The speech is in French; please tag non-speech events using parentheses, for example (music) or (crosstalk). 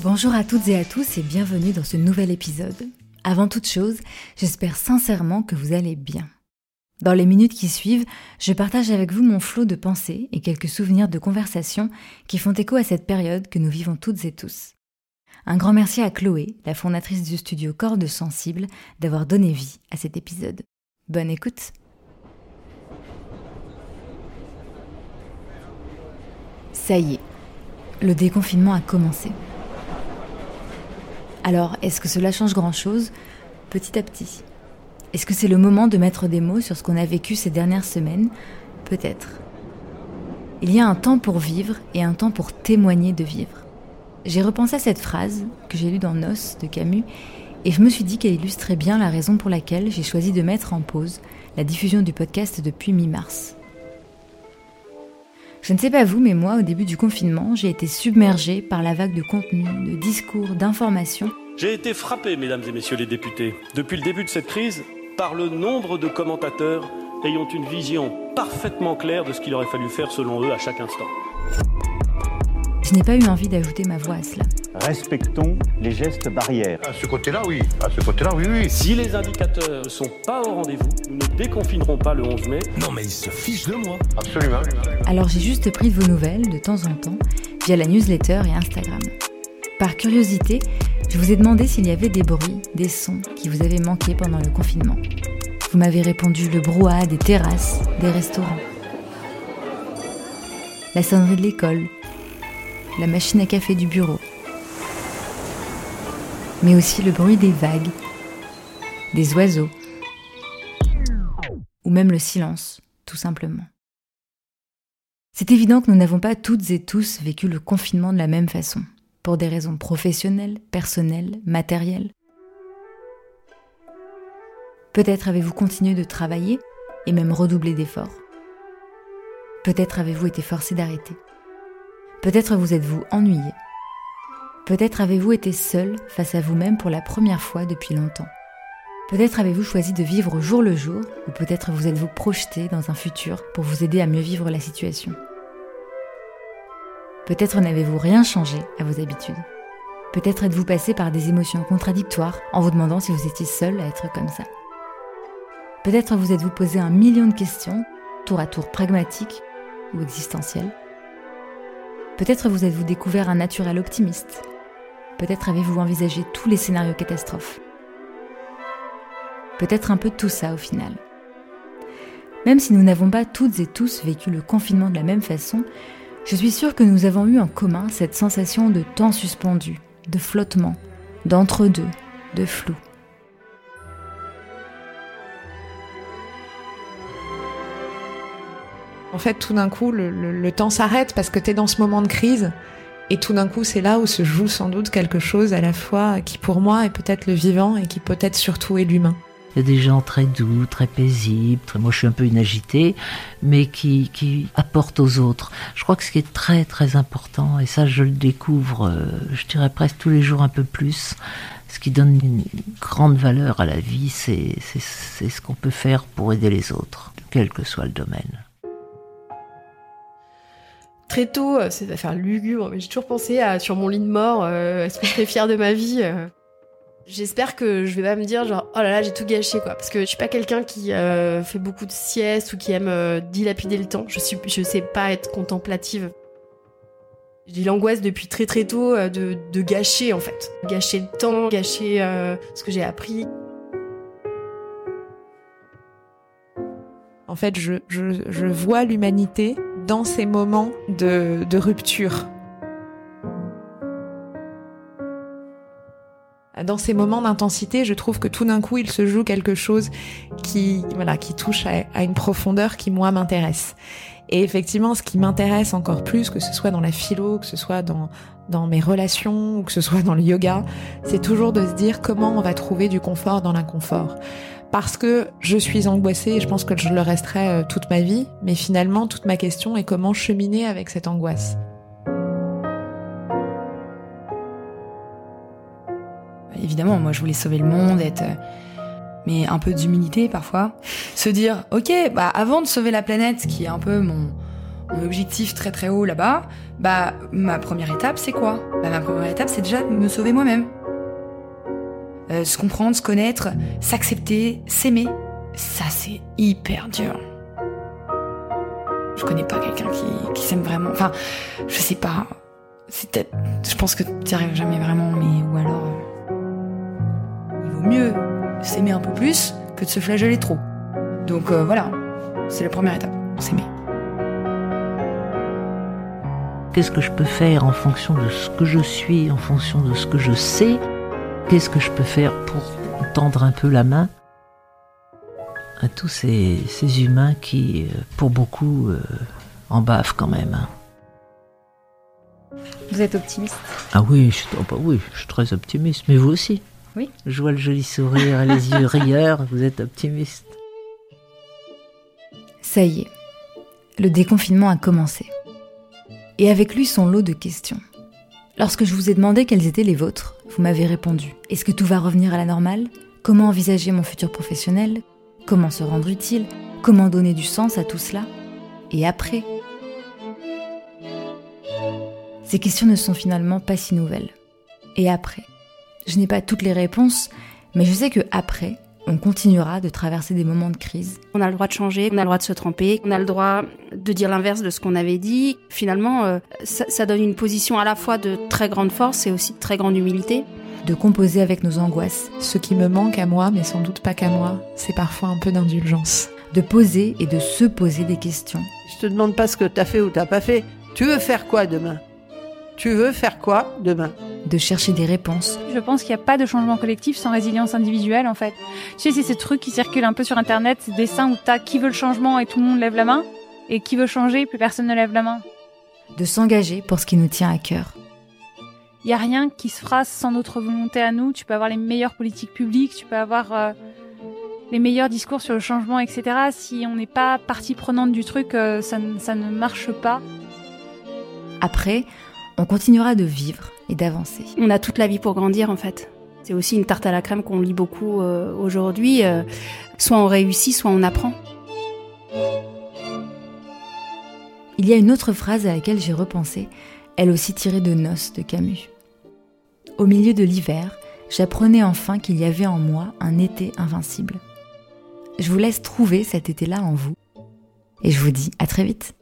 Bonjour à toutes et à tous et bienvenue dans ce nouvel épisode. Avant toute chose, j'espère sincèrement que vous allez bien. Dans les minutes qui suivent, je partage avec vous mon flot de pensées et quelques souvenirs de conversations qui font écho à cette période que nous vivons toutes et tous. Un grand merci à Chloé, la fondatrice du studio Cordes Sensibles, d'avoir donné vie à cet épisode. Bonne écoute Ça y est, le déconfinement a commencé. Alors, est-ce que cela change grand-chose Petit à petit. Est-ce que c'est le moment de mettre des mots sur ce qu'on a vécu ces dernières semaines Peut-être. Il y a un temps pour vivre et un temps pour témoigner de vivre. J'ai repensé à cette phrase que j'ai lue dans Nos de Camus et je me suis dit qu'elle illustrait bien la raison pour laquelle j'ai choisi de mettre en pause la diffusion du podcast depuis mi-mars. Je ne sais pas vous, mais moi, au début du confinement, j'ai été submergée par la vague de contenu, de discours, d'informations. J'ai été frappé, mesdames et messieurs les députés, depuis le début de cette crise, par le nombre de commentateurs ayant une vision parfaitement claire de ce qu'il aurait fallu faire selon eux à chaque instant. Je n'ai pas eu envie d'ajouter ma voix à cela. Respectons les gestes barrières. À ce côté-là, oui. À ce côté-là, oui, oui. Si les indicateurs ne sont pas au rendez-vous, nous ne déconfinerons pas le 11 mai. Non, mais ils se fichent de moi. Absolument. Alors j'ai juste pris de vos nouvelles de temps en temps via la newsletter et Instagram. Par curiosité, je vous ai demandé s'il y avait des bruits, des sons qui vous avaient manqué pendant le confinement. Vous m'avez répondu le brouhaha des terrasses, des restaurants, la sonnerie de l'école, la machine à café du bureau, mais aussi le bruit des vagues, des oiseaux, ou même le silence, tout simplement. C'est évident que nous n'avons pas toutes et tous vécu le confinement de la même façon, pour des raisons professionnelles, personnelles, matérielles. Peut-être avez-vous continué de travailler et même redoublé d'efforts. Peut-être avez-vous été forcé d'arrêter. Peut-être vous êtes-vous ennuyé. Peut-être avez-vous été seul face à vous-même pour la première fois depuis longtemps. Peut-être avez-vous choisi de vivre au jour le jour, ou peut-être vous êtes-vous projeté dans un futur pour vous aider à mieux vivre la situation. Peut-être n'avez-vous rien changé à vos habitudes. Peut-être êtes-vous passé par des émotions contradictoires en vous demandant si vous étiez seul à être comme ça. Peut-être vous êtes-vous posé un million de questions, tour à tour pragmatiques ou existentielles. Peut-être vous êtes-vous découvert un naturel optimiste. Peut-être avez-vous envisagé tous les scénarios catastrophes. Peut-être un peu tout ça au final. Même si nous n'avons pas toutes et tous vécu le confinement de la même façon, je suis sûre que nous avons eu en commun cette sensation de temps suspendu, de flottement, d'entre-deux, de flou. En fait, tout d'un coup, le, le- le temps s'arrête parce que tu es dans ce moment de crise. Et tout d'un coup, c'est là où se joue sans doute quelque chose à la fois qui, pour moi, est peut-être le vivant et qui peut-être surtout est l'humain. Il y a des gens très doux, très paisibles. très- Moi, je suis un peu inagité, mais qui, qui apportent aux autres. Je crois que ce qui est très, très important, et ça, je le découvre, euh, je dirais presque tous les jours un peu plus, ce qui donne une grande valeur à la vie, c'est ce qu'on peut faire pour aider les autres, quel que soit le domaine. Très tôt, euh, c'est faire lugubre, mais j'ai toujours pensé à sur mon lit de mort, euh, est-ce que je serais fière de ma vie euh. J'espère que je vais pas me dire genre oh là là j'ai tout gâché quoi parce que je suis pas quelqu'un qui euh, fait beaucoup de siestes ou qui aime dilapider le temps. Je suis je sais pas être contemplative. J'ai l'angoisse depuis très très tôt de, de gâcher en fait, gâcher le temps, gâcher ce que j'ai appris. En fait, je, je, vois l'humanité dans ces moments de, de rupture. Dans ces moments d'intensité, je trouve que tout d'un coup, il se joue quelque chose qui, voilà, qui touche à, une profondeur qui, moi, m'intéresse. Et effectivement, ce qui m'intéresse encore plus, que ce soit dans la philo, que ce soit dans, dans mes relations, ou que ce soit dans le yoga, c'est toujours de se dire comment on va trouver du confort dans l'inconfort. Parce que je suis angoissée et je pense que je le resterai euh, toute ma vie, mais finalement, toute ma question est comment cheminer avec cette angoisse. Évidemment, moi je voulais sauver le monde, être euh, mais un peu d'humilité parfois, se dire ok, bah avant de sauver la planète, qui est un peu mon, objectif très très haut là-bas, bah ma première étape c'est quoi? Bah ma première étape c'est déjà de me sauver moi-même, euh, se comprendre, se connaître, s'accepter, s'aimer. Ça c'est hyper dur. Je connais pas quelqu'un qui, qui s'aime vraiment. Enfin, je sais pas. C'est peut-être. Je pense que tu arrives jamais vraiment, mais ou alors. Euh, mieux s'aimer un peu plus que de se flageller trop. Donc euh, voilà, c'est la première étape, s'aimer. Qu'est-ce que je peux faire en fonction de ce que je suis, en fonction de ce que je sais? Qu'est-ce que je peux faire pour tendre un peu la main à tous ces, humains qui, euh, pour beaucoup, euh, en bavent quand même. Hein. Vous êtes optimiste? Ah oui, je, oh bah oui, je suis très optimiste, mais vous aussi? Oui. Je vois le joli sourire et les (laughs) yeux rieurs, vous êtes optimiste. Ça y est, le déconfinement a commencé. Et avec lui son lot de questions. Lorsque je vous ai demandé quelles étaient les vôtres, vous m'avez répondu. Est-ce que tout va revenir à la normale? Comment envisager mon futur professionnel? Comment se rendre utile? Comment donner du sens à tout cela? Et après? Ces questions ne sont finalement pas si nouvelles. Et après? Je n'ai pas toutes les réponses, mais je sais que après, on continuera de traverser des moments de crise. On a le droit de changer, on a le droit de se tromper, on a le droit de dire l'inverse de ce qu'on avait dit. Finalement, euh, ça, donne une position à la fois de très grande force et aussi de très grande humilité. De composer avec nos angoisses. Ce qui me manque à moi, mais sans doute pas qu'à moi, c'est parfois un peu d'indulgence. De poser et de se poser des questions. Je te demande pas ce que tu as fait ou t'as pas fait. Tu veux faire quoi demain? Tu veux faire quoi demain? De chercher des réponses. Je pense qu'il n'y a pas de changement collectif sans résilience individuelle en fait. Tu sais, c'est ces trucs qui circulent un peu sur internet, ces dessins où t'as qui veut le changement et tout le monde lève la main, et qui veut changer, plus personne ne lève la main. De s'engager pour ce qui nous tient à cœur. Il n'y a rien qui se fera sans notre volonté à nous. Tu peux avoir les meilleures politiques publiques, tu peux avoir euh, les meilleurs discours sur le changement, etc. Si on n'est pas partie prenante du truc, euh, ça, ça ne marche pas. Après, on continuera de vivre et d'avancer. On a toute la vie pour grandir en fait. C'est aussi une tarte à la crème qu'on lit beaucoup euh, aujourd'hui. Euh, soit on réussit, soit on apprend. Il y a une autre phrase à laquelle j'ai repensé, elle aussi tirée de Noces de Camus. Au milieu de l'hiver, j'apprenais enfin qu'il y avait en moi un été invincible. Je vous laisse trouver cet été-là en vous. Et je vous dis à très vite.